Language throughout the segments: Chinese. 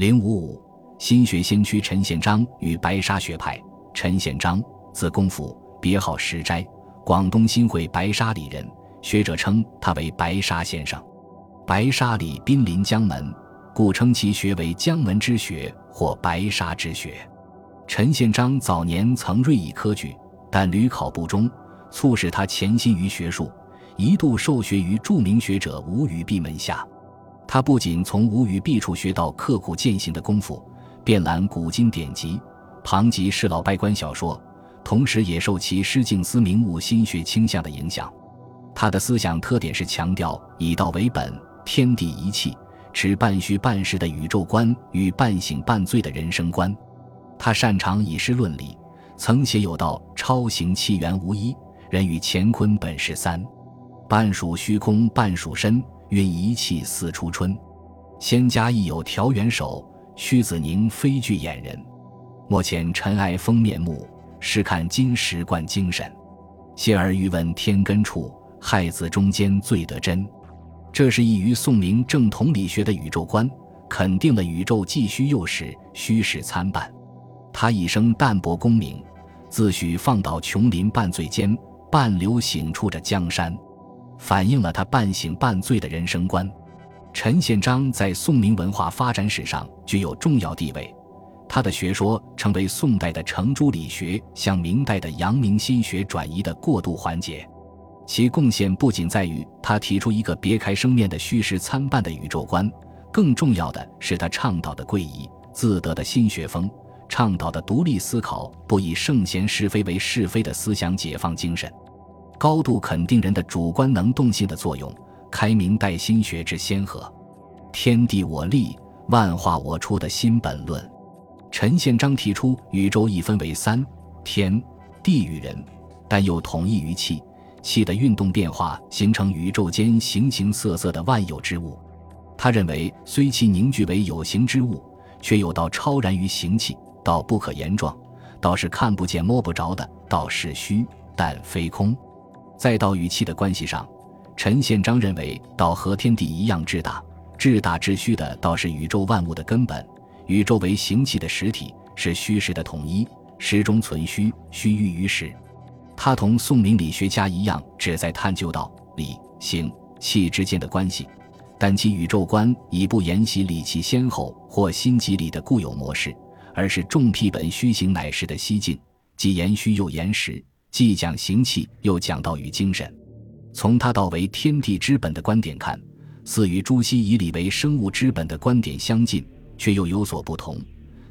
零五五，心学先驱陈宪章与白沙学派。陈宪章，字公甫，别号石斋，广东新会白沙里人。学者称他为白沙先生。白沙里濒临江门，故称其学为江门之学或白沙之学。陈宪章早年曾锐意科举，但屡考不中，促使他潜心于学术，一度受学于著名学者吴语弼门下。他不仅从吴语弼处学到刻苦践行的功夫，遍览古今典籍，旁及世老拜官小说，同时也受其诗境思明悟心学倾向的影响。他的思想特点是强调以道为本、天地一气、持半虚半实的宇宙观与半醒半醉的人生观。他擅长以诗论理，曾写有道：“超行气元无一，人与乾坤本是三，半属虚空半属身，运一气似初春。”仙家亦有调元首，屈子宁非具眼人。莫遣尘埃封面目，试看金石贯精神。谢儿欲问天根处，亥子中间最得真。这是异于宋明正统理学的宇宙观，肯定了宇宙既虚又实，虚实参半。他一生淡泊功名，自诩放倒琼林半醉间，半流醒处着江山，反映了他半醒半醉的人生观。陈宪章在宋明文化发展史上具有重要地位，他的学说成为宋代的程朱理学向明代的阳明心学转移的过渡环节。其贡献不仅在于他提出一个别开生面的虚实参半的宇宙观，更重要的是他倡导的贵仪自得的新学风。倡导的独立思考、不以圣贤是非为是非的思想解放精神，高度肯定人的主观能动性的作用，开明代心学之先河。天地我立，万化我出的新本论。陈宪章提出宇宙一分为三：天地与人，但又统一于气。气的运动变化形成宇宙间形形色色的万有之物。他认为，虽气凝聚为有形之物，却有道超然于形气。道不可言状，道是看不见摸不着的；道是虚，但非空。在道与气的关系上，陈宪章认为道和天地一样至大，至大至虚的道是宇宙万物的根本。宇宙为形气的实体，是虚实的统一，实中存虚，虚寓于实。他同宋明理学家一样，旨在探究道、理、形、气之间的关系，但其宇宙观已不沿袭理气先后或心即理的固有模式。而是重辟本虚行乃实的西进，既言虚又言实，既讲形气又讲道与精神。从他道为天地之本的观点看，似与朱熹以理为生物之本的观点相近，却又有所不同。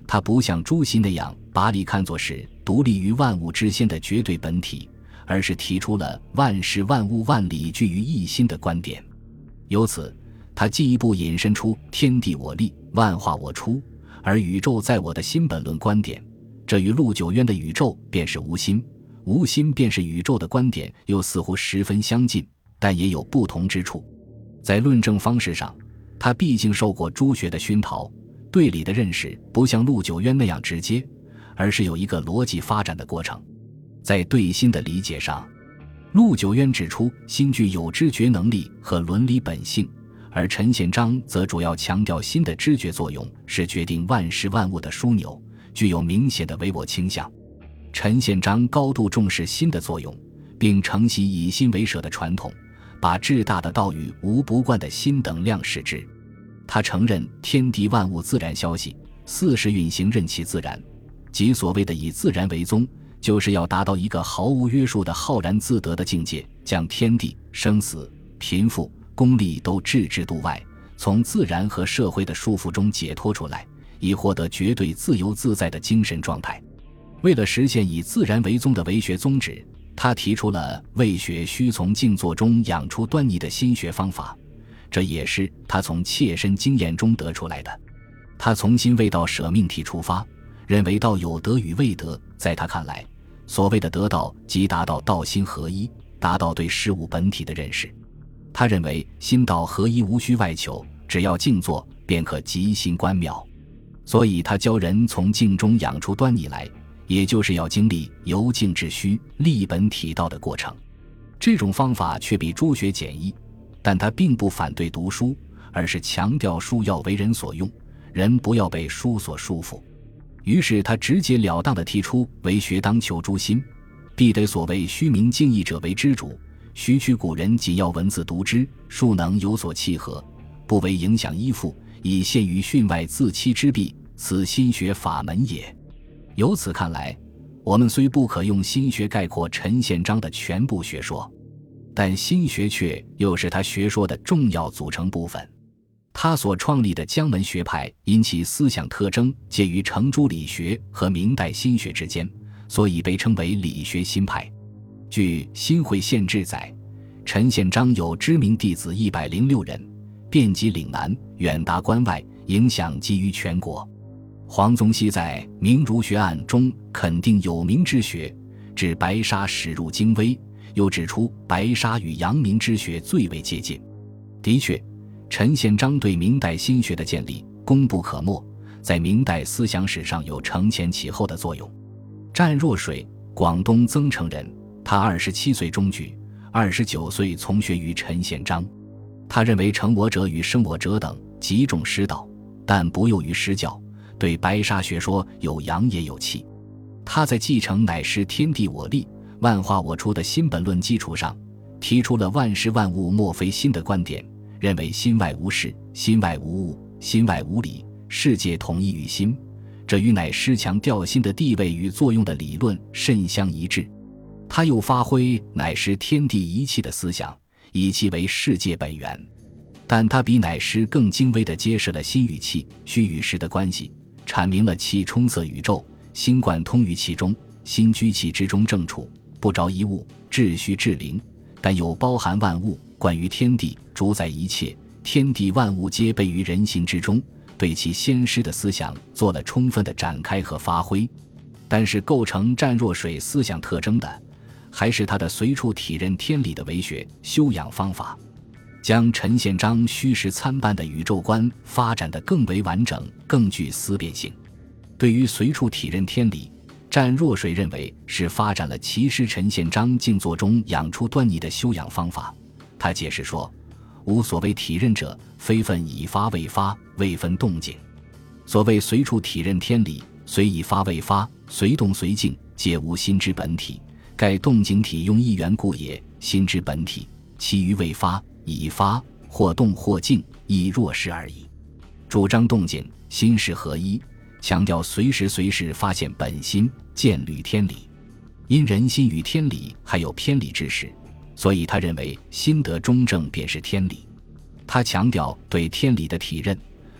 他不像朱熹那样把理看作是独立于万物之先的绝对本体，而是提出了万事万物万理聚于一心的观点。由此，他进一步引申出天地我立，万化我出。而宇宙在我的新本论观点，这与陆九渊的宇宙便是无心，无心便是宇宙的观点又似乎十分相近，但也有不同之处。在论证方式上，他毕竟受过朱学的熏陶，对理的认识不像陆九渊那样直接，而是有一个逻辑发展的过程。在对心的理解上，陆九渊指出心具有知觉能力和伦理本性。而陈宪章则主要强调心的知觉作用是决定万事万物的枢纽，具有明显的唯我倾向。陈宪章高度重视心的作用，并承袭以心为舍的传统，把至大的道与无不贯的心等量视之。他承认天地万物自然消息，四时运行任其自然，即所谓的以自然为宗，就是要达到一个毫无约束的浩然自得的境界，将天地生死贫富。功利都置之度外，从自然和社会的束缚中解脱出来，以获得绝对自由自在的精神状态。为了实现以自然为宗的为学宗旨，他提出了为学需从静坐中养出端倪的心学方法，这也是他从切身经验中得出来的。他从心为道舍命题出发，认为道有德与未德。在他看来，所谓的得道，即达到道心合一，达到对事物本体的认识。他认为心道合一，无需外求，只要静坐便可即心观妙。所以他教人从静中养出端倪来，也就是要经历由静至虚、立本体道的过程。这种方法却比朱学简易，但他并不反对读书，而是强调书要为人所用，人不要被书所束缚。于是他直截了当地提出：为学当求诸心，必得所谓虚名敬义者为之主。须取古人仅要文字读之，数能有所契合，不为影响依附，以限于训外自欺之弊，此心学法门也。由此看来，我们虽不可用心学概括陈宪章的全部学说，但心学却又是他学说的重要组成部分。他所创立的江门学派，因其思想特征介于程朱理学和明代心学之间，所以被称为理学新派。据《新会县志》载，陈宪章有知名弟子一百零六人，遍及岭南，远达关外，影响基于全国。黄宗羲在《明儒学案》中肯定有名之学，指白沙始入精微，又指出白沙与阳明之学最为接近。的确，陈宪章对明代心学的建立功不可没，在明代思想史上有承前启后的作用。湛若水，广东增城人。他二十七岁中举，二十九岁从学于陈宪章。他认为成我者与生我者等极重师道，但不囿于师教，对白沙学说有扬也有弃。他在继承乃师天地我立、万化我出的新本论基础上，提出了万事万物莫非心的观点，认为心外无事，心外无物，心外无理，世界统一于心。这与乃师强调心的地位与作用的理论甚相一致。他又发挥乃师天地一气的思想，以气为世界本源，但他比乃师更精微地揭示了心与气、虚与实的关系，阐明了气充塞宇宙，心贯通于其中，心居气之中正处，不着一物，至虚至灵，但又包含万物，贯于天地，主宰一切，天地万物皆备于人心之中，对其先师的思想做了充分的展开和发挥。但是构成湛若水思想特征的。还是他的随处体认天理的为学修养方法，将陈宪章虚实参半的宇宙观发展得更为完整、更具思辨性。对于随处体认天理，湛若水认为是发展了其师陈宪章静坐中养出端倪的修养方法。他解释说：“无所谓体认者，非分已发未发，未分动静。所谓随处体认天理，随已发未发，随动随静，皆无心之本体。”盖动静体用一元故也，心之本体，其余未发已发，或动或静，亦若是而已。主张动静心事合一，强调随时随事发现本心，见履天理。因人心与天理还有偏离之时，所以他认为心得中正便是天理。他强调对天理的体认，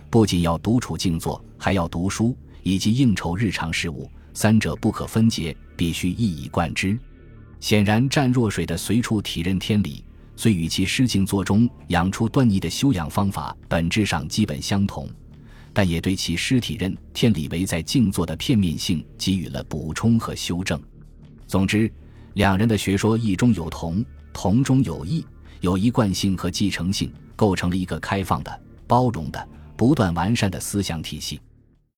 不仅要独处静坐，还要读书以及应酬日常事务，三者不可分解，必须一以贯之。显然，湛若水的随处体认天理，虽与其诗静坐中养出端倪的修养方法本质上基本相同，但也对其诗体认天理为在静坐的片面性给予了补充和修正。总之，两人的学说异中有同，同中有异，有一贯性和继承性，构成了一个开放的、包容的、不断完善的思想体系。